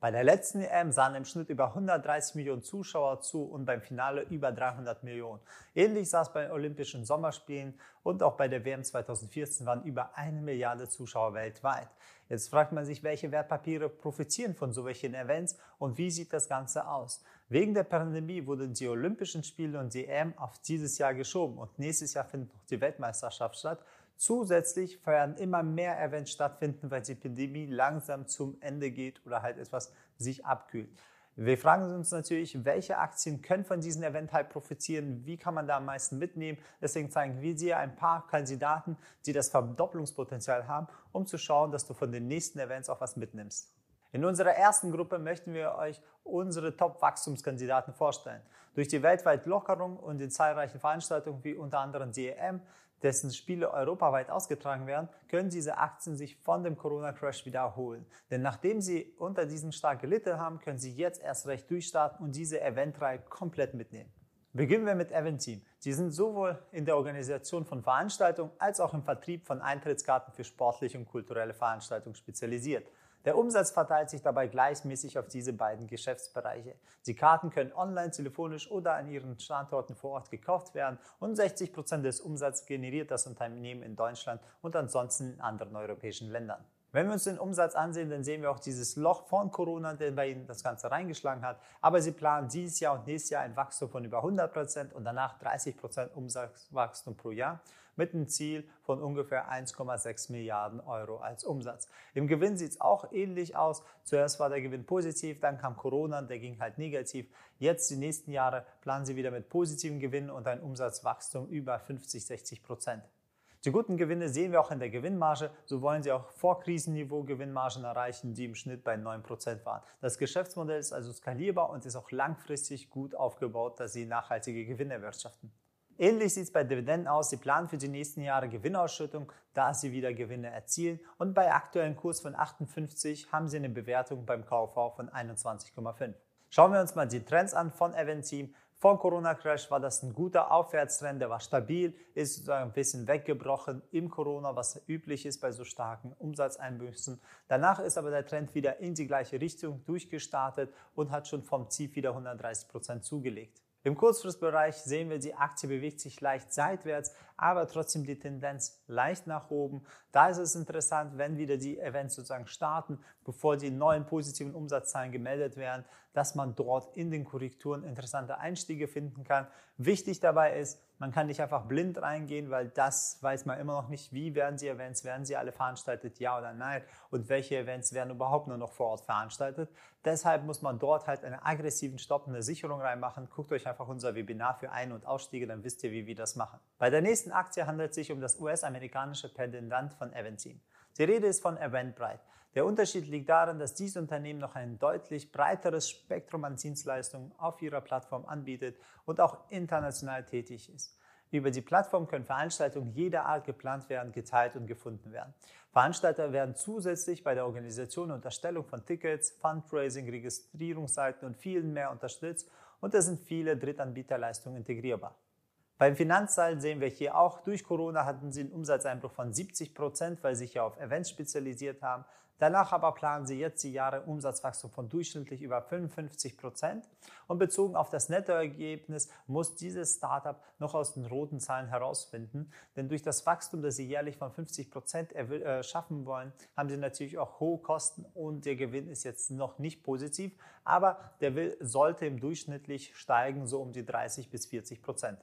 Bei der letzten EM sahen im Schnitt über 130 Millionen Zuschauer zu und beim Finale über 300 Millionen. Ähnlich sah es bei den Olympischen Sommerspielen und auch bei der WM 2014 waren über eine Milliarde Zuschauer weltweit. Jetzt fragt man sich, welche Wertpapiere profitieren von solchen Events und wie sieht das Ganze aus? Wegen der Pandemie wurden die Olympischen Spiele und die EM auf dieses Jahr geschoben und nächstes Jahr findet noch die Weltmeisterschaft statt. Zusätzlich werden immer mehr Events stattfinden, weil die Pandemie langsam zum Ende geht oder halt etwas sich abkühlt. Wir fragen uns natürlich, welche Aktien können von diesem Event halt profitieren, wie kann man da am meisten mitnehmen. Deswegen zeigen wir dir ein paar Kandidaten, die das Verdopplungspotenzial haben, um zu schauen, dass du von den nächsten Events auch was mitnimmst. In unserer ersten Gruppe möchten wir euch unsere Top-Wachstumskandidaten vorstellen. Durch die weltweite Lockerung und die zahlreichen Veranstaltungen wie unter anderem die EM dessen Spiele europaweit ausgetragen werden, können diese Aktien sich von dem Corona-Crash wieder erholen. Denn nachdem sie unter diesem stark gelitten haben, können sie jetzt erst recht durchstarten und diese Eventreihe komplett mitnehmen. Beginnen wir mit Eventeam. Sie sind sowohl in der Organisation von Veranstaltungen als auch im Vertrieb von Eintrittskarten für sportliche und kulturelle Veranstaltungen spezialisiert. Der Umsatz verteilt sich dabei gleichmäßig auf diese beiden Geschäftsbereiche. Die Karten können online, telefonisch oder an ihren Standorten vor Ort gekauft werden und 60 Prozent des Umsatzes generiert das Unternehmen in Deutschland und ansonsten in anderen europäischen Ländern. Wenn wir uns den Umsatz ansehen, dann sehen wir auch dieses Loch von Corona, der bei Ihnen das Ganze reingeschlagen hat. Aber Sie planen dieses Jahr und nächstes Jahr ein Wachstum von über 100 Prozent und danach 30 Prozent Umsatzwachstum pro Jahr mit einem Ziel von ungefähr 1,6 Milliarden Euro als Umsatz. Im Gewinn sieht es auch ähnlich aus. Zuerst war der Gewinn positiv, dann kam Corona, der ging halt negativ. Jetzt die nächsten Jahre planen Sie wieder mit positiven Gewinnen und ein Umsatzwachstum über 50, 60 Prozent. Die guten Gewinne sehen wir auch in der Gewinnmarge. So wollen Sie auch vor Krisenniveau Gewinnmargen erreichen, die im Schnitt bei 9% waren. Das Geschäftsmodell ist also skalierbar und ist auch langfristig gut aufgebaut, dass Sie nachhaltige Gewinne erwirtschaften. Ähnlich sieht es bei Dividenden aus. Sie planen für die nächsten Jahre Gewinnausschüttung, da Sie wieder Gewinne erzielen. Und bei aktuellen Kurs von 58 haben Sie eine Bewertung beim KV von 21,5. Schauen wir uns mal die Trends an von Eventeam. Vor Corona-Crash war das ein guter Aufwärtstrend, der war stabil, ist sozusagen ein bisschen weggebrochen im Corona, was üblich ist bei so starken Umsatzeinbüßen. Danach ist aber der Trend wieder in die gleiche Richtung durchgestartet und hat schon vom Ziel wieder 130 Prozent zugelegt. Im Kurzfristbereich sehen wir, die Aktie bewegt sich leicht seitwärts, aber trotzdem die Tendenz leicht nach oben. Da ist es interessant, wenn wieder die Events sozusagen starten, bevor die neuen positiven Umsatzzahlen gemeldet werden, dass man dort in den Korrekturen interessante Einstiege finden kann. Wichtig dabei ist, man kann nicht einfach blind reingehen, weil das weiß man immer noch nicht, wie werden die Events, werden sie alle veranstaltet, ja oder nein und welche Events werden überhaupt nur noch vor Ort veranstaltet. Deshalb muss man dort halt eine aggressiven stoppende Sicherung reinmachen. Guckt euch einfach unser Webinar für Ein- und Ausstiege, dann wisst ihr, wie wir das machen. Bei der nächsten Aktie handelt es sich um das US-amerikanische Pendant von Eventeam. Die Rede ist von Eventbrite. Der Unterschied liegt darin, dass dieses Unternehmen noch ein deutlich breiteres Spektrum an Dienstleistungen auf ihrer Plattform anbietet und auch international tätig ist. Über die Plattform können Veranstaltungen jeder Art geplant werden, geteilt und gefunden werden. Veranstalter werden zusätzlich bei der Organisation und Erstellung von Tickets, Fundraising, Registrierungsseiten und vielen mehr unterstützt und es sind viele Drittanbieterleistungen integrierbar. Beim Finanzteil sehen wir hier auch, durch Corona hatten sie einen Umsatzeinbruch von 70 Prozent, weil sie sich ja auf Events spezialisiert haben. Danach aber planen sie jetzt die Jahre Umsatzwachstum von durchschnittlich über 55 Prozent. Und bezogen auf das Nettoergebnis muss dieses Startup noch aus den roten Zahlen herausfinden. Denn durch das Wachstum, das sie jährlich von 50 Prozent äh, schaffen wollen, haben sie natürlich auch hohe Kosten und der Gewinn ist jetzt noch nicht positiv. Aber der will, sollte im durchschnittlich steigen, so um die 30 bis 40 Prozent.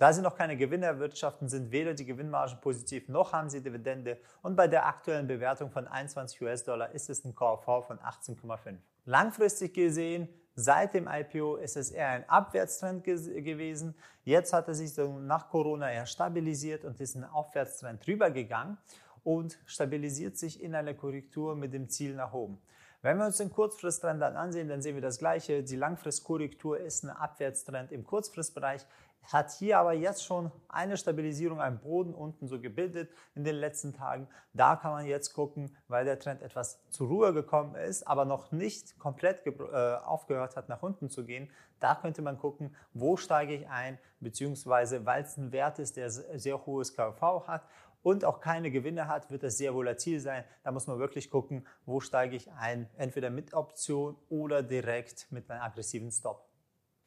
Da sie noch keine Gewinne erwirtschaften, sind weder die Gewinnmargen positiv noch haben sie Dividende und bei der aktuellen Bewertung von 21 US-Dollar ist es ein KV von 18,5. Langfristig gesehen, seit dem IPO ist es eher ein Abwärtstrend gewesen. Jetzt hat er sich nach Corona eher stabilisiert und ist ein Aufwärtstrend drüber gegangen und stabilisiert sich in einer Korrektur mit dem Ziel nach oben. Wenn wir uns den Kurzfristtrend dann ansehen, dann sehen wir das Gleiche. Die Langfristkorrektur ist ein Abwärtstrend im Kurzfristbereich hat hier aber jetzt schon eine Stabilisierung, einen Boden unten so gebildet in den letzten Tagen. Da kann man jetzt gucken, weil der Trend etwas zur Ruhe gekommen ist, aber noch nicht komplett äh, aufgehört hat, nach unten zu gehen. Da könnte man gucken, wo steige ich ein, beziehungsweise weil es ein Wert ist, der sehr hohes KV hat und auch keine Gewinne hat, wird es sehr volatil sein. Da muss man wirklich gucken, wo steige ich ein, entweder mit Option oder direkt mit einem aggressiven Stop.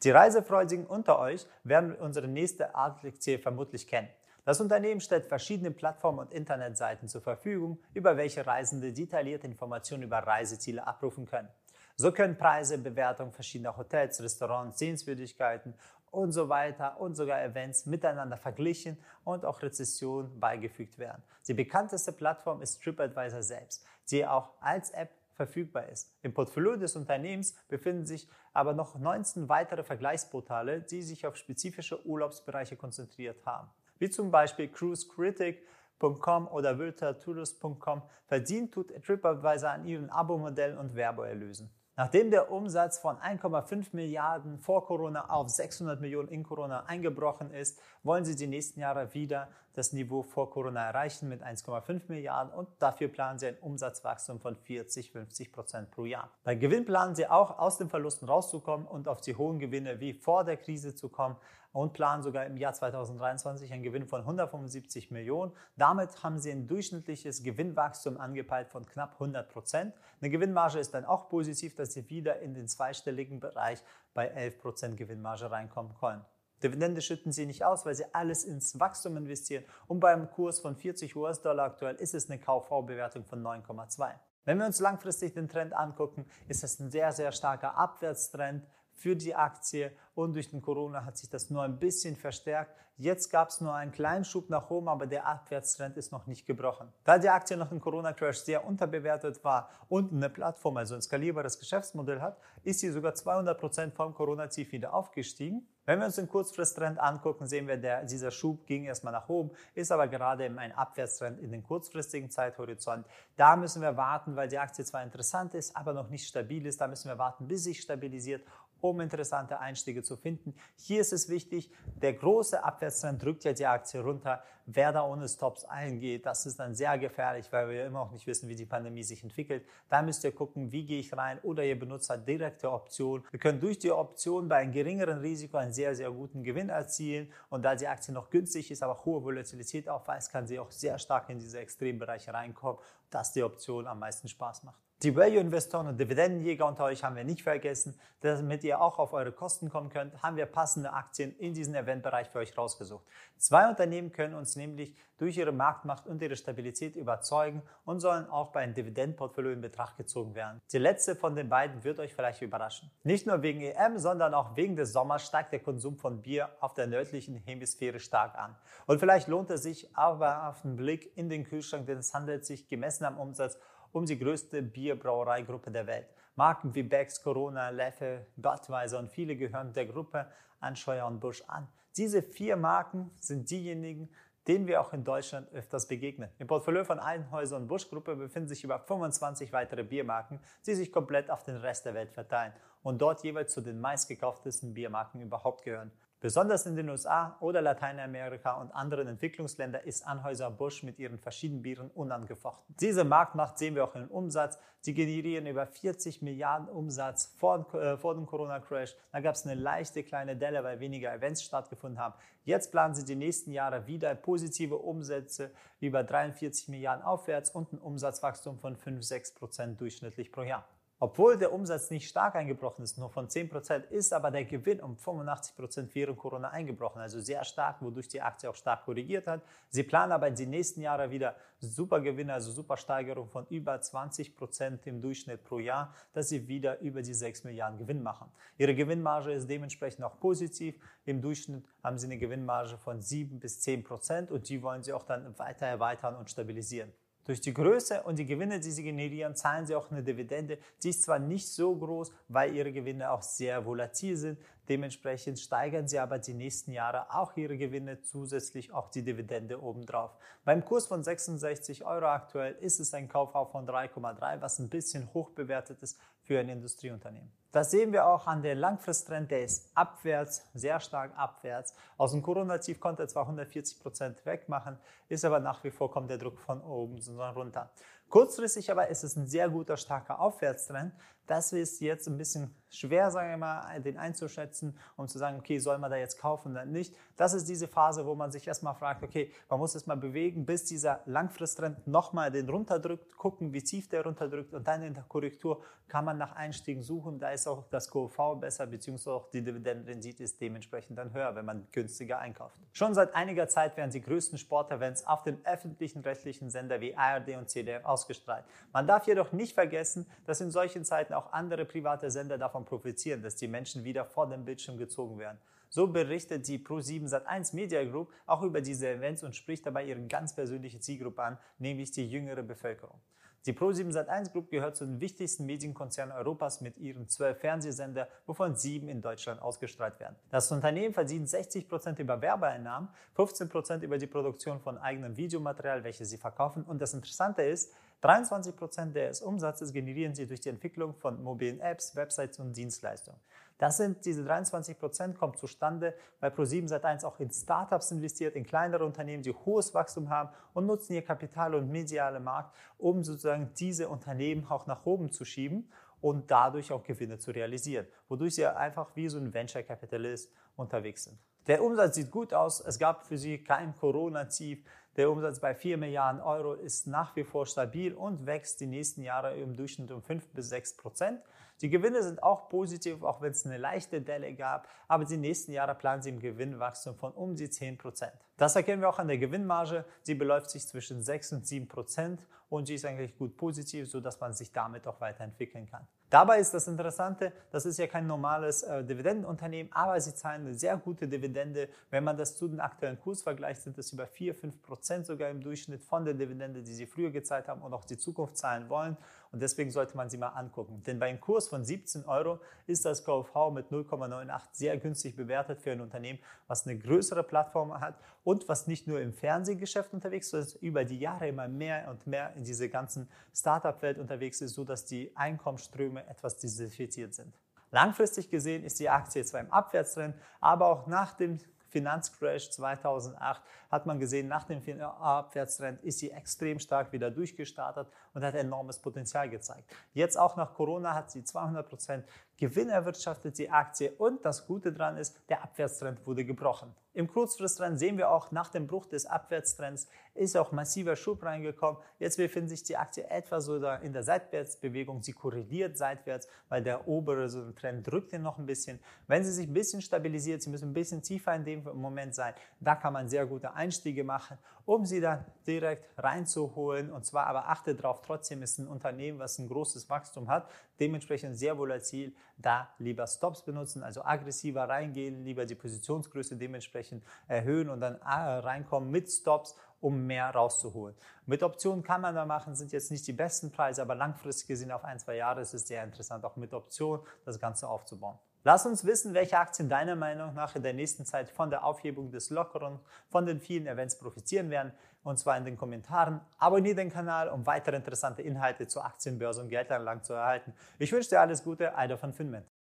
Die Reisefreudigen unter euch werden unsere nächste Artlektie vermutlich kennen. Das Unternehmen stellt verschiedene Plattformen und Internetseiten zur Verfügung, über welche Reisende detaillierte Informationen über Reiseziele abrufen können. So können Preise, Bewertungen verschiedener Hotels, Restaurants, Sehenswürdigkeiten und so weiter und sogar Events miteinander verglichen und auch Rezessionen beigefügt werden. Die bekannteste Plattform ist TripAdvisor selbst, die auch als App verfügbar ist. Im Portfolio des Unternehmens befinden sich aber noch 19 weitere Vergleichsportale, die sich auf spezifische Urlaubsbereiche konzentriert haben. Wie zum Beispiel cruisecritic.com oder wiltertourist.com verdient tut TripAdvisor an ihren Abo-Modellen und Werbeerlösen. Nachdem der Umsatz von 1,5 Milliarden vor Corona auf 600 Millionen in Corona eingebrochen ist, wollen sie die nächsten Jahre wieder das Niveau vor Corona erreichen mit 1,5 Milliarden und dafür planen sie ein Umsatzwachstum von 40, 50 Prozent pro Jahr. Bei Gewinn planen sie auch aus den Verlusten rauszukommen und auf die hohen Gewinne wie vor der Krise zu kommen und planen sogar im Jahr 2023 einen Gewinn von 175 Millionen. Damit haben sie ein durchschnittliches Gewinnwachstum angepeilt von knapp 100 Prozent. Eine Gewinnmarge ist dann auch positiv, dass sie wieder in den zweistelligen Bereich bei 11 Prozent Gewinnmarge reinkommen können. Dividende schütten sie nicht aus, weil sie alles ins Wachstum investieren. Und beim Kurs von 40 US-Dollar aktuell ist es eine KV-Bewertung von 9,2. Wenn wir uns langfristig den Trend angucken, ist es ein sehr, sehr starker Abwärtstrend für die Aktie und durch den Corona hat sich das nur ein bisschen verstärkt. Jetzt gab es nur einen kleinen Schub nach oben, aber der Abwärtstrend ist noch nicht gebrochen. Da die Aktie nach dem Corona-Crash sehr unterbewertet war und eine Plattform, also ein skalierbares Geschäftsmodell hat, ist sie sogar 200% vom Corona-Ziel wieder aufgestiegen. Wenn wir uns den Kurzfristtrend angucken, sehen wir, der, dieser Schub ging erstmal nach oben, ist aber gerade ein Abwärtstrend in den kurzfristigen Zeithorizont. Da müssen wir warten, weil die Aktie zwar interessant ist, aber noch nicht stabil ist. Da müssen wir warten, bis sich stabilisiert um interessante Einstiege zu finden. Hier ist es wichtig, der große Abwärtstrend drückt ja die Aktie runter. Wer da ohne Stops eingeht, das ist dann sehr gefährlich, weil wir immer noch nicht wissen, wie die Pandemie sich entwickelt. Da müsst ihr gucken, wie gehe ich rein oder ihr benutzt halt direkte Optionen. Wir können durch die Option bei einem geringeren Risiko einen sehr, sehr guten Gewinn erzielen und da die Aktie noch günstig ist, aber hohe Volatilität aufweist, kann sie auch sehr stark in diese Extrembereiche reinkommen, dass die Option am meisten Spaß macht. Die Value-Investoren und Dividendenjäger unter euch haben wir nicht vergessen. Damit ihr auch auf eure Kosten kommen könnt, haben wir passende Aktien in diesem Eventbereich für euch rausgesucht. Zwei Unternehmen können uns nämlich durch ihre Marktmacht und ihre Stabilität überzeugen und sollen auch bei einem Dividendenportfolio in Betracht gezogen werden. Die letzte von den beiden wird euch vielleicht überraschen. Nicht nur wegen EM, sondern auch wegen des Sommers steigt der Konsum von Bier auf der nördlichen Hemisphäre stark an. Und vielleicht lohnt es sich aber auf einen Blick in den Kühlschrank, denn es handelt sich gemessen am Umsatz um die größte Bierbrauereigruppe der Welt. Marken wie Becks, Corona, Leffe, Budweiser und viele gehören der Gruppe Anscheuer und Busch an. Diese vier Marken sind diejenigen, denen wir auch in Deutschland öfters begegnen. Im Portfolio von Allenhäuser und Busch Gruppe befinden sich über 25 weitere Biermarken, die sich komplett auf den Rest der Welt verteilen und dort jeweils zu den meistgekauftesten Biermarken überhaupt gehören. Besonders in den USA oder Lateinamerika und anderen Entwicklungsländern ist Anheuser-Busch mit ihren verschiedenen Bieren unangefochten. Diese Marktmacht sehen wir auch im Umsatz. Sie generieren über 40 Milliarden Umsatz vor, äh, vor dem Corona-Crash. Da gab es eine leichte kleine Delle, weil weniger Events stattgefunden haben. Jetzt planen sie die nächsten Jahre wieder positive Umsätze über 43 Milliarden aufwärts und ein Umsatzwachstum von 5-6 Prozent durchschnittlich pro Jahr. Obwohl der Umsatz nicht stark eingebrochen ist, nur von 10%, ist aber der Gewinn um 85% während Corona eingebrochen. Also sehr stark, wodurch die Aktie auch stark korrigiert hat. Sie planen aber in den nächsten Jahren wieder super Gewinne, also super Steigerung von über 20% im Durchschnitt pro Jahr, dass sie wieder über die 6 Milliarden Gewinn machen. Ihre Gewinnmarge ist dementsprechend auch positiv. Im Durchschnitt haben sie eine Gewinnmarge von 7 bis 10% und die wollen sie auch dann weiter erweitern und stabilisieren. Durch die Größe und die Gewinne, die sie generieren, zahlen sie auch eine Dividende. Die ist zwar nicht so groß, weil ihre Gewinne auch sehr volatil sind. Dementsprechend steigern sie aber die nächsten Jahre auch ihre Gewinne, zusätzlich auch die Dividende obendrauf. Beim Kurs von 66 Euro aktuell ist es ein Kaufhaus von 3,3, was ein bisschen hoch bewertet ist für ein Industrieunternehmen. Das sehen wir auch an der Langfristtrend, der ist abwärts, sehr stark abwärts. Aus dem Corona-Tief konnte er zwar 140 Prozent wegmachen, ist aber nach wie vor kommt der Druck von oben, runter. Kurzfristig aber ist es ein sehr guter, starker Aufwärtstrend, Das ist jetzt ein bisschen schwer, sagen wir mal, den einzuschätzen, um zu sagen, okay, soll man da jetzt kaufen oder nicht. Das ist diese Phase, wo man sich erstmal fragt, okay, man muss es mal bewegen, bis dieser Langfristtrend nochmal den runterdrückt, gucken, wie tief der runterdrückt und dann in der Korrektur kann man nach Einstiegen suchen. Da ist auch das KV besser, beziehungsweise auch die Dividendenrendite ist dementsprechend dann höher, wenn man günstiger einkauft. Schon seit einiger Zeit werden die größten Sportevents auf den öffentlichen rechtlichen Sender wie ARD und CDF ausgestrahlt. Man darf jedoch nicht vergessen, dass in solchen Zeiten auch andere private Sender davon profitieren, dass die Menschen wieder vor den Bildschirm gezogen werden. So berichtet die Pro7 Sat1 Media Group auch über diese Events und spricht dabei ihre ganz persönliche Zielgruppe an, nämlich die jüngere Bevölkerung. Die Pro7 Sat1 Group gehört zu den wichtigsten Medienkonzernen Europas mit ihren zwölf Fernsehsender, wovon sieben in Deutschland ausgestrahlt werden. Das Unternehmen verdient 60 Prozent über Werbeeinnahmen, 15 Prozent über die Produktion von eigenem Videomaterial, welches sie verkaufen. Und das Interessante ist, 23 Prozent des Umsatzes generieren sie durch die Entwicklung von mobilen Apps, Websites und Dienstleistungen. Das sind diese 23 Prozent kommen zustande, weil Pro7 Sat1 auch in Startups investiert, in kleinere Unternehmen, die hohes Wachstum haben und nutzen ihr Kapital und mediale Markt, um sozusagen diese Unternehmen auch nach oben zu schieben und dadurch auch Gewinne zu realisieren, wodurch sie einfach wie so ein Venture Capitalist unterwegs sind. Der Umsatz sieht gut aus. Es gab für sie kein Corona-Tief. Der Umsatz bei 4 Milliarden Euro ist nach wie vor stabil und wächst die nächsten Jahre im Durchschnitt um 5 bis 6 Prozent. Die Gewinne sind auch positiv, auch wenn es eine leichte Delle gab, aber die nächsten Jahre planen sie im Gewinnwachstum von um die 10 Prozent. Das erkennen wir auch an der Gewinnmarge. Sie beläuft sich zwischen 6 und 7 Prozent und sie ist eigentlich gut positiv, sodass man sich damit auch weiterentwickeln kann. Dabei ist das Interessante, das ist ja kein normales äh, Dividendenunternehmen, aber sie zahlen eine sehr gute Dividende. Wenn man das zu den aktuellen Kurs vergleicht, sind es über 4, 5 Prozent sogar im Durchschnitt von der Dividende, die sie früher gezahlt haben und auch die Zukunft zahlen wollen. Und deswegen sollte man sie mal angucken. Denn bei einem Kurs von 17 Euro ist das KFV mit 0,98 sehr günstig bewertet für ein Unternehmen, was eine größere Plattform hat und was nicht nur im Fernsehgeschäft unterwegs ist, sondern über die Jahre immer mehr und mehr in diese ganzen Startup-Welt unterwegs ist, sodass die Einkommensströme etwas diversifiziert sind. Langfristig gesehen ist die Aktie zwar im Abwärtstrend, aber auch nach dem Finanzcrash 2008 hat man gesehen, nach dem Abwärtstrend ist sie extrem stark wieder durchgestartet und hat enormes Potenzial gezeigt. Jetzt auch nach Corona hat sie 200% Gewinn erwirtschaftet, die Aktie. Und das Gute daran ist, der Abwärtstrend wurde gebrochen. Im Kurzfristtrend sehen wir auch, nach dem Bruch des Abwärtstrends ist auch massiver Schub reingekommen. Jetzt befindet sich die Aktie etwas so in der Seitwärtsbewegung. Sie korreliert seitwärts, weil der obere Trend drückt hier noch ein bisschen. Wenn sie sich ein bisschen stabilisiert, sie müssen ein bisschen tiefer in dem Moment sein, da kann man sehr gute Einstiege machen, um sie dann direkt reinzuholen. Und zwar aber achte darauf, trotzdem ist ein Unternehmen, was ein großes Wachstum hat, dementsprechend sehr volatil, da lieber Stops benutzen, also aggressiver reingehen, lieber die Positionsgröße dementsprechend erhöhen und dann äh, reinkommen mit Stops um mehr rauszuholen. Mit Optionen kann man da machen, sind jetzt nicht die besten Preise, aber langfristig gesehen auf ein, zwei Jahre ist es sehr interessant, auch mit Optionen das Ganze aufzubauen. Lass uns wissen, welche Aktien deiner Meinung nach in der nächsten Zeit von der Aufhebung des Lockeren, von den vielen Events profitieren werden. Und zwar in den Kommentaren. Abonniere den Kanal, um weitere interessante Inhalte zur Aktienbörse und Geldanlagen zu erhalten. Ich wünsche dir alles Gute, Eider von Finment.